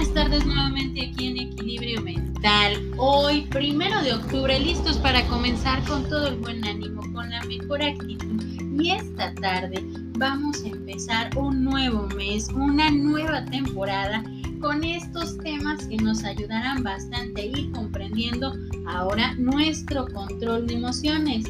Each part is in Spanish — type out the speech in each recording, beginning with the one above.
buenas tardes nuevamente aquí en Equilibrio Mental. Hoy, primero de octubre, listos para comenzar con todo el buen ánimo, con la mejor actitud. Y esta tarde vamos a empezar un nuevo mes, una nueva temporada con estos temas que nos ayudarán bastante a ir comprendiendo ahora nuestro control de emociones.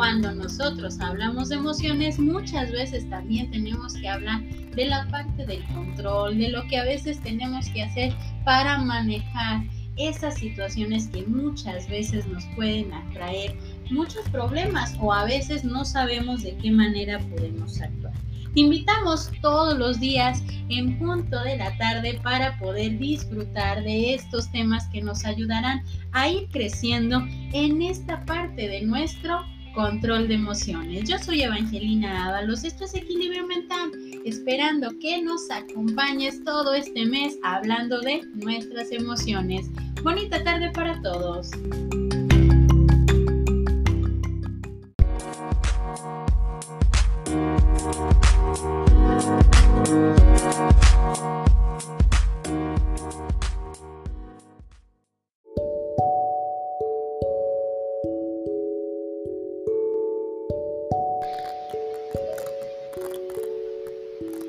Cuando nosotros hablamos de emociones, muchas veces también tenemos que hablar de la parte del control, de lo que a veces tenemos que hacer para manejar esas situaciones que muchas veces nos pueden atraer muchos problemas o a veces no sabemos de qué manera podemos actuar. Te invitamos todos los días en punto de la tarde para poder disfrutar de estos temas que nos ayudarán a ir creciendo en esta parte de nuestro control de emociones. Yo soy Evangelina Ábalos, esto es Equilibrio Mental, esperando que nos acompañes todo este mes hablando de nuestras emociones. Bonita tarde para todos.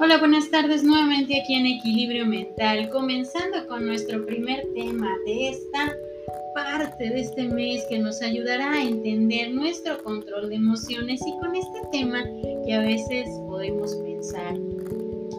Hola, buenas tardes nuevamente aquí en Equilibrio Mental, comenzando con nuestro primer tema de esta parte de este mes que nos ayudará a entender nuestro control de emociones y con este tema que a veces podemos pensar,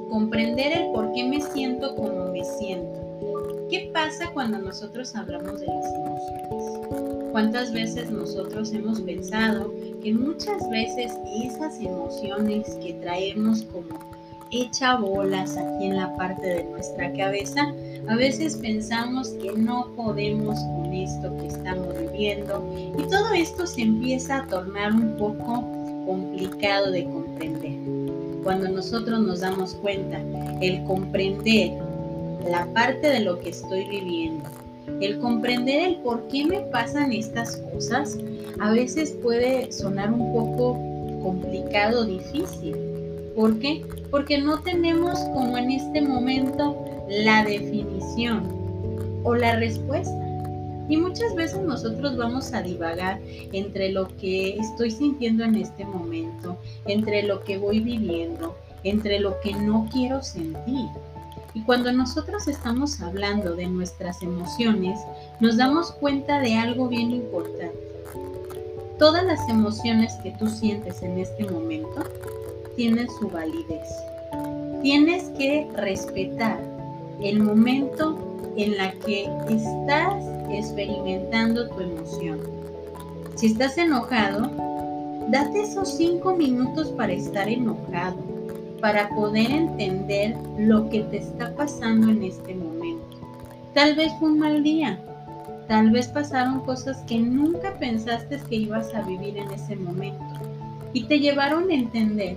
comprender el por qué me siento como me siento. ¿Qué pasa cuando nosotros hablamos de las emociones? ¿Cuántas veces nosotros hemos pensado que muchas veces esas emociones que traemos como hecha bolas aquí en la parte de nuestra cabeza, a veces pensamos que no podemos con esto que estamos viviendo y todo esto se empieza a tornar un poco complicado de comprender. Cuando nosotros nos damos cuenta, el comprender la parte de lo que estoy viviendo, el comprender el por qué me pasan estas cosas, a veces puede sonar un poco complicado, difícil. ¿Por qué? Porque no tenemos como en este momento la definición o la respuesta. Y muchas veces nosotros vamos a divagar entre lo que estoy sintiendo en este momento, entre lo que voy viviendo, entre lo que no quiero sentir. Y cuando nosotros estamos hablando de nuestras emociones, nos damos cuenta de algo bien importante. Todas las emociones que tú sientes en este momento tienen su validez. Tienes que respetar el momento en la que estás experimentando tu emoción. Si estás enojado, date esos cinco minutos para estar enojado, para poder entender lo que te está pasando en este momento. Tal vez fue un mal día, tal vez pasaron cosas que nunca pensaste que ibas a vivir en ese momento y te llevaron a entender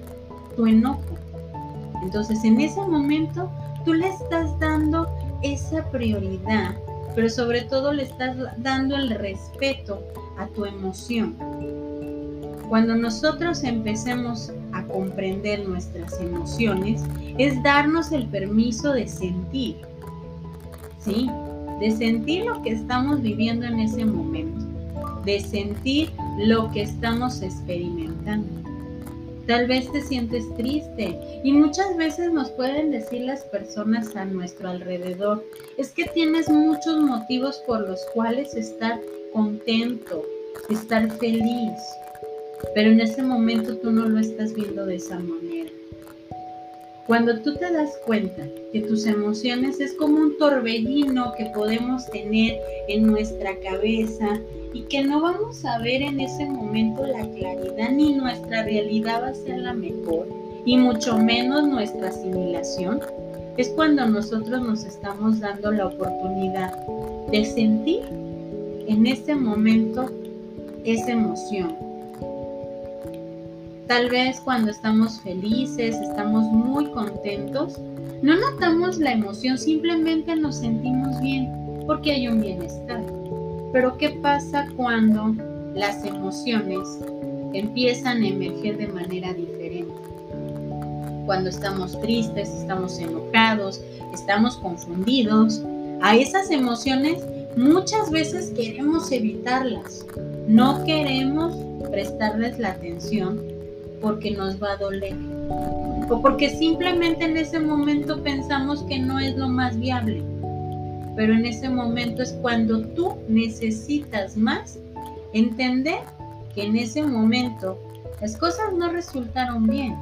tu enojo. Entonces en ese momento tú le estás dando esa prioridad, pero sobre todo le estás dando el respeto a tu emoción. Cuando nosotros empecemos a comprender nuestras emociones, es darnos el permiso de sentir, ¿sí? De sentir lo que estamos viviendo en ese momento, de sentir lo que estamos experimentando. Tal vez te sientes triste y muchas veces nos pueden decir las personas a nuestro alrededor, es que tienes muchos motivos por los cuales estar contento, estar feliz, pero en ese momento tú no lo estás viendo de esa manera. Cuando tú te das cuenta que tus emociones es como un torbellino que podemos tener en nuestra cabeza y que no vamos a ver en ese momento la claridad ni nuestra realidad va a ser la mejor y mucho menos nuestra asimilación, es cuando nosotros nos estamos dando la oportunidad de sentir en ese momento esa emoción Tal vez cuando estamos felices, estamos muy contentos, no notamos la emoción, simplemente nos sentimos bien porque hay un bienestar. Pero ¿qué pasa cuando las emociones empiezan a emerger de manera diferente? cuando estamos tristes, estamos enojados, estamos confundidos. A esas emociones muchas veces queremos evitarlas. No queremos prestarles la atención porque nos va a doler. O porque simplemente en ese momento pensamos que no es lo más viable. Pero en ese momento es cuando tú necesitas más entender que en ese momento las cosas no resultaron bien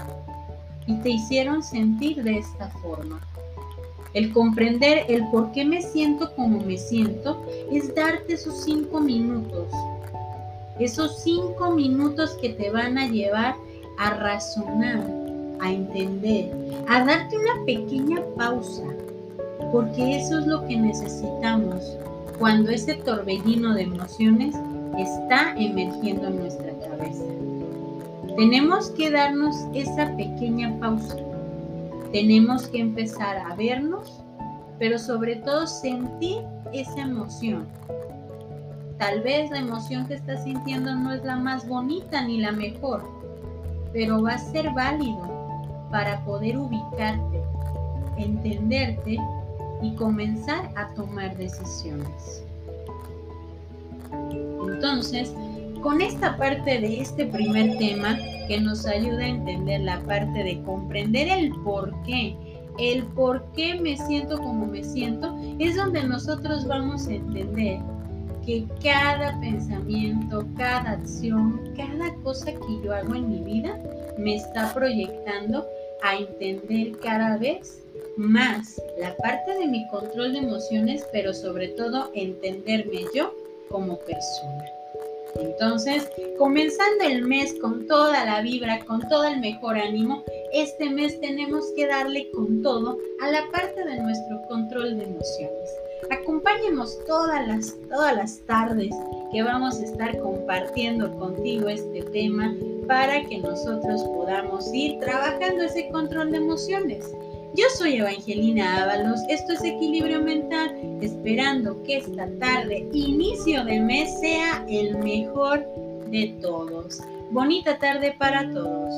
y te hicieron sentir de esta forma. El comprender el por qué me siento como me siento es darte esos cinco minutos. Esos cinco minutos que te van a llevar a razonar, a entender, a darte una pequeña pausa. Porque eso es lo que necesitamos cuando ese torbellino de emociones está emergiendo en nuestra cabeza. Tenemos que darnos esa pequeña pausa. Tenemos que empezar a vernos, pero sobre todo sentir esa emoción. Tal vez la emoción que estás sintiendo no es la más bonita ni la mejor, pero va a ser válido para poder ubicarte, entenderte y comenzar a tomar decisiones. Entonces, con esta parte de este primer tema que nos ayuda a entender la parte de comprender el por qué, el por qué me siento como me siento, es donde nosotros vamos a entender que cada pensamiento, cada acción, cada cosa que yo hago en mi vida me está proyectando a entender cada vez más la parte de mi control de emociones, pero sobre todo entenderme yo como persona. Entonces, comenzando el mes con toda la vibra, con todo el mejor ánimo, este mes tenemos que darle con todo a la parte de nuestro control de emociones. Acompáñenos todas las, todas las tardes que vamos a estar compartiendo contigo este tema para que nosotros podamos ir trabajando ese control de emociones. Yo soy Evangelina Ábalos, esto es Equilibrio Mental, esperando que esta tarde, inicio de mes, sea el mejor de todos. Bonita tarde para todos.